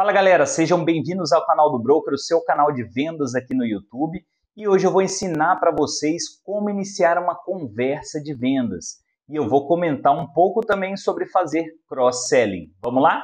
Fala galera, sejam bem-vindos ao canal do Broker, o seu canal de vendas aqui no YouTube. E hoje eu vou ensinar para vocês como iniciar uma conversa de vendas. E eu vou comentar um pouco também sobre fazer cross-selling. Vamos lá?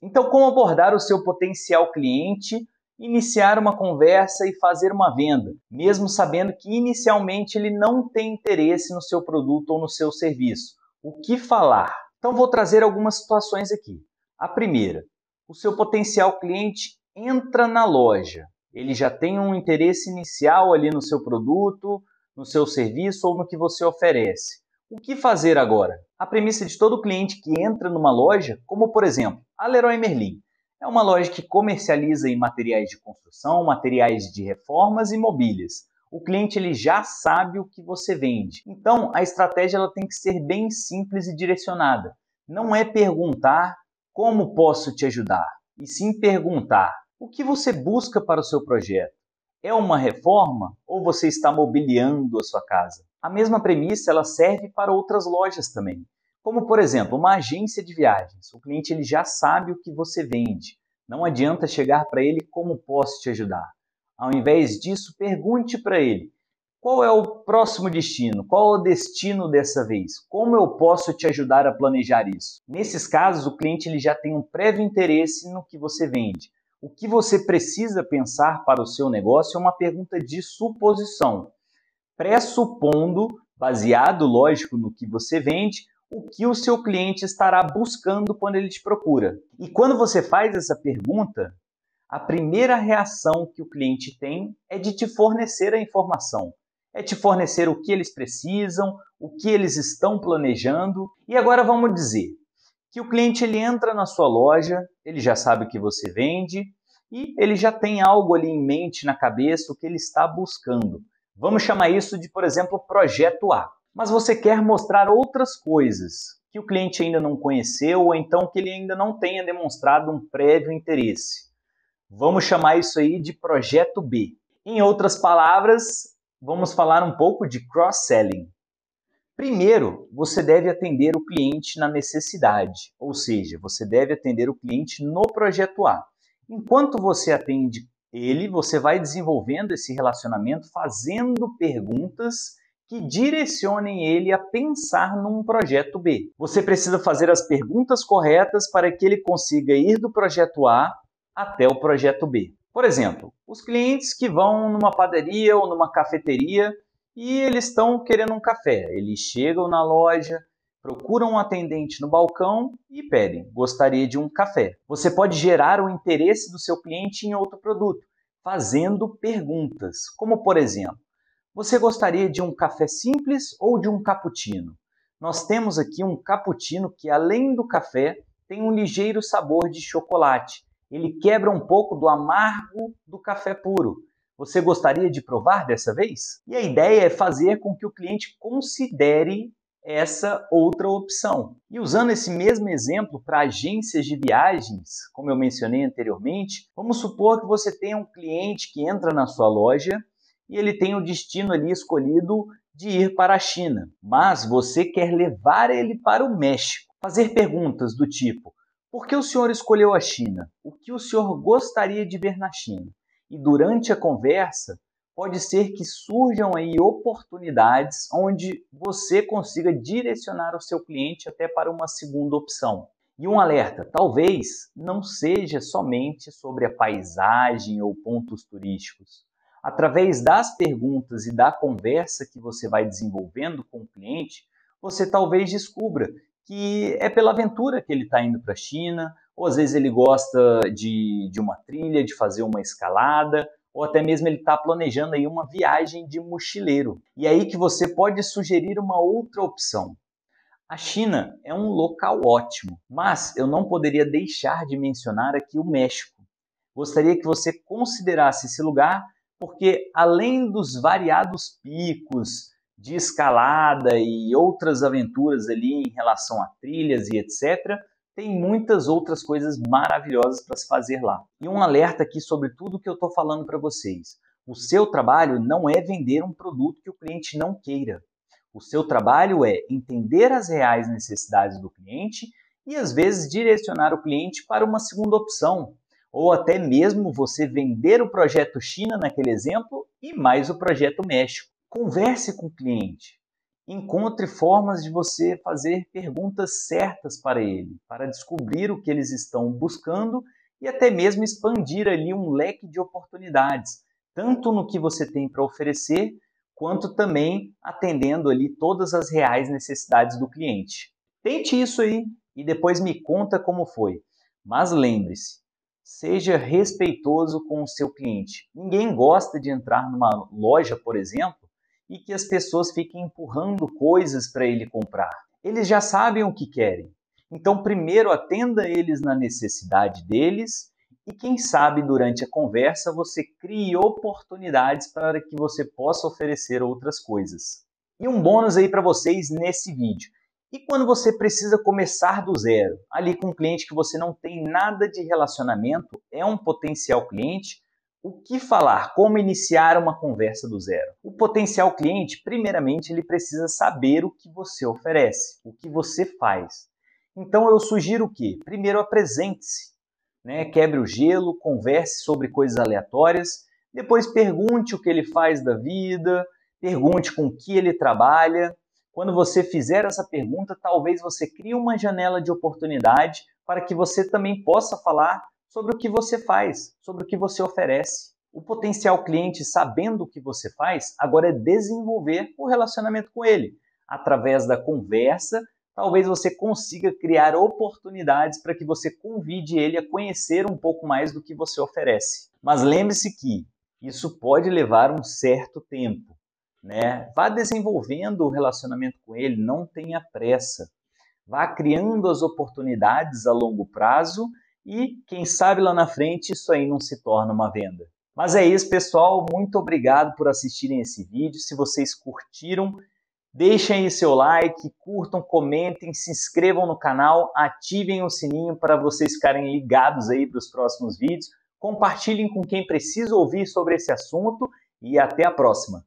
Então, como abordar o seu potencial cliente iniciar uma conversa e fazer uma venda, mesmo sabendo que inicialmente ele não tem interesse no seu produto ou no seu serviço. O que falar? Então vou trazer algumas situações aqui. A primeira, o seu potencial cliente entra na loja. Ele já tem um interesse inicial ali no seu produto, no seu serviço ou no que você oferece. O que fazer agora? A premissa de todo cliente que entra numa loja, como por exemplo, a Leroy Merlin, é uma loja que comercializa em materiais de construção, materiais de reformas e mobílias. O cliente ele já sabe o que você vende. Então, a estratégia ela tem que ser bem simples e direcionada. Não é perguntar como posso te ajudar, e sim perguntar o que você busca para o seu projeto. É uma reforma ou você está mobiliando a sua casa? A mesma premissa ela serve para outras lojas também. Como, por exemplo, uma agência de viagens. O cliente ele já sabe o que você vende. Não adianta chegar para ele como posso te ajudar. Ao invés disso, pergunte para ele: qual é o próximo destino? Qual é o destino dessa vez? Como eu posso te ajudar a planejar isso? Nesses casos, o cliente ele já tem um prévio interesse no que você vende. O que você precisa pensar para o seu negócio é uma pergunta de suposição, pressupondo, baseado, lógico, no que você vende, o que o seu cliente estará buscando quando ele te procura. E quando você faz essa pergunta, a primeira reação que o cliente tem é de te fornecer a informação. É te fornecer o que eles precisam, o que eles estão planejando. E agora vamos dizer que o cliente ele entra na sua loja, ele já sabe o que você vende e ele já tem algo ali em mente na cabeça o que ele está buscando. Vamos chamar isso de, por exemplo, projeto A mas você quer mostrar outras coisas que o cliente ainda não conheceu ou então que ele ainda não tenha demonstrado um prévio interesse. Vamos chamar isso aí de projeto B. Em outras palavras, vamos falar um pouco de cross-selling. Primeiro, você deve atender o cliente na necessidade, ou seja, você deve atender o cliente no projeto A. Enquanto você atende ele, você vai desenvolvendo esse relacionamento fazendo perguntas que direcionem ele a pensar num projeto B. Você precisa fazer as perguntas corretas para que ele consiga ir do projeto A até o projeto B. Por exemplo, os clientes que vão numa padaria ou numa cafeteria e eles estão querendo um café. Eles chegam na loja, procuram um atendente no balcão e pedem: gostaria de um café. Você pode gerar o interesse do seu cliente em outro produto, fazendo perguntas, como por exemplo: você gostaria de um café simples ou de um cappuccino? Nós temos aqui um cappuccino que, além do café, tem um ligeiro sabor de chocolate. Ele quebra um pouco do amargo do café puro. Você gostaria de provar dessa vez? E a ideia é fazer com que o cliente considere essa outra opção. E usando esse mesmo exemplo para agências de viagens, como eu mencionei anteriormente, vamos supor que você tenha um cliente que entra na sua loja e ele tem o destino ali escolhido de ir para a China, mas você quer levar ele para o México. Fazer perguntas do tipo: por que o senhor escolheu a China? O que o senhor gostaria de ver na China? E durante a conversa, pode ser que surjam aí oportunidades onde você consiga direcionar o seu cliente até para uma segunda opção. E um alerta: talvez não seja somente sobre a paisagem ou pontos turísticos através das perguntas e da conversa que você vai desenvolvendo com o cliente, você talvez descubra que é pela aventura que ele está indo para a China, ou às vezes ele gosta de, de uma trilha, de fazer uma escalada, ou até mesmo ele está planejando aí uma viagem de mochileiro. E aí que você pode sugerir uma outra opção. A China é um local ótimo, mas eu não poderia deixar de mencionar aqui o México. Gostaria que você considerasse esse lugar porque além dos variados picos de escalada e outras aventuras ali em relação a trilhas e etc., tem muitas outras coisas maravilhosas para se fazer lá. E um alerta aqui sobre tudo que eu estou falando para vocês. O seu trabalho não é vender um produto que o cliente não queira. O seu trabalho é entender as reais necessidades do cliente e às vezes direcionar o cliente para uma segunda opção, ou até mesmo você vender o projeto China naquele exemplo e mais o projeto México. Converse com o cliente. Encontre formas de você fazer perguntas certas para ele, para descobrir o que eles estão buscando e até mesmo expandir ali um leque de oportunidades, tanto no que você tem para oferecer, quanto também atendendo ali todas as reais necessidades do cliente. Tente isso aí e depois me conta como foi. Mas lembre-se, seja respeitoso com o seu cliente. Ninguém gosta de entrar numa loja, por exemplo, e que as pessoas fiquem empurrando coisas para ele comprar. Eles já sabem o que querem. Então, primeiro atenda eles na necessidade deles e quem sabe durante a conversa você crie oportunidades para que você possa oferecer outras coisas. E um bônus aí para vocês nesse vídeo. E quando você precisa começar do zero, ali com um cliente que você não tem nada de relacionamento, é um potencial cliente, o que falar? Como iniciar uma conversa do zero? O potencial cliente, primeiramente, ele precisa saber o que você oferece, o que você faz. Então eu sugiro o quê? Primeiro apresente-se, né? quebre o gelo, converse sobre coisas aleatórias, depois pergunte o que ele faz da vida, pergunte com que ele trabalha. Quando você fizer essa pergunta, talvez você crie uma janela de oportunidade para que você também possa falar sobre o que você faz, sobre o que você oferece. O potencial cliente, sabendo o que você faz, agora é desenvolver o relacionamento com ele. Através da conversa, talvez você consiga criar oportunidades para que você convide ele a conhecer um pouco mais do que você oferece. Mas lembre-se que isso pode levar um certo tempo. Né? Vá desenvolvendo o relacionamento com ele, não tenha pressa. Vá criando as oportunidades a longo prazo e quem sabe lá na frente isso aí não se torna uma venda. Mas é isso, pessoal. Muito obrigado por assistirem esse vídeo. Se vocês curtiram, deixem aí seu like, curtam, comentem, se inscrevam no canal, ativem o sininho para vocês ficarem ligados aí para os próximos vídeos. Compartilhem com quem precisa ouvir sobre esse assunto e até a próxima.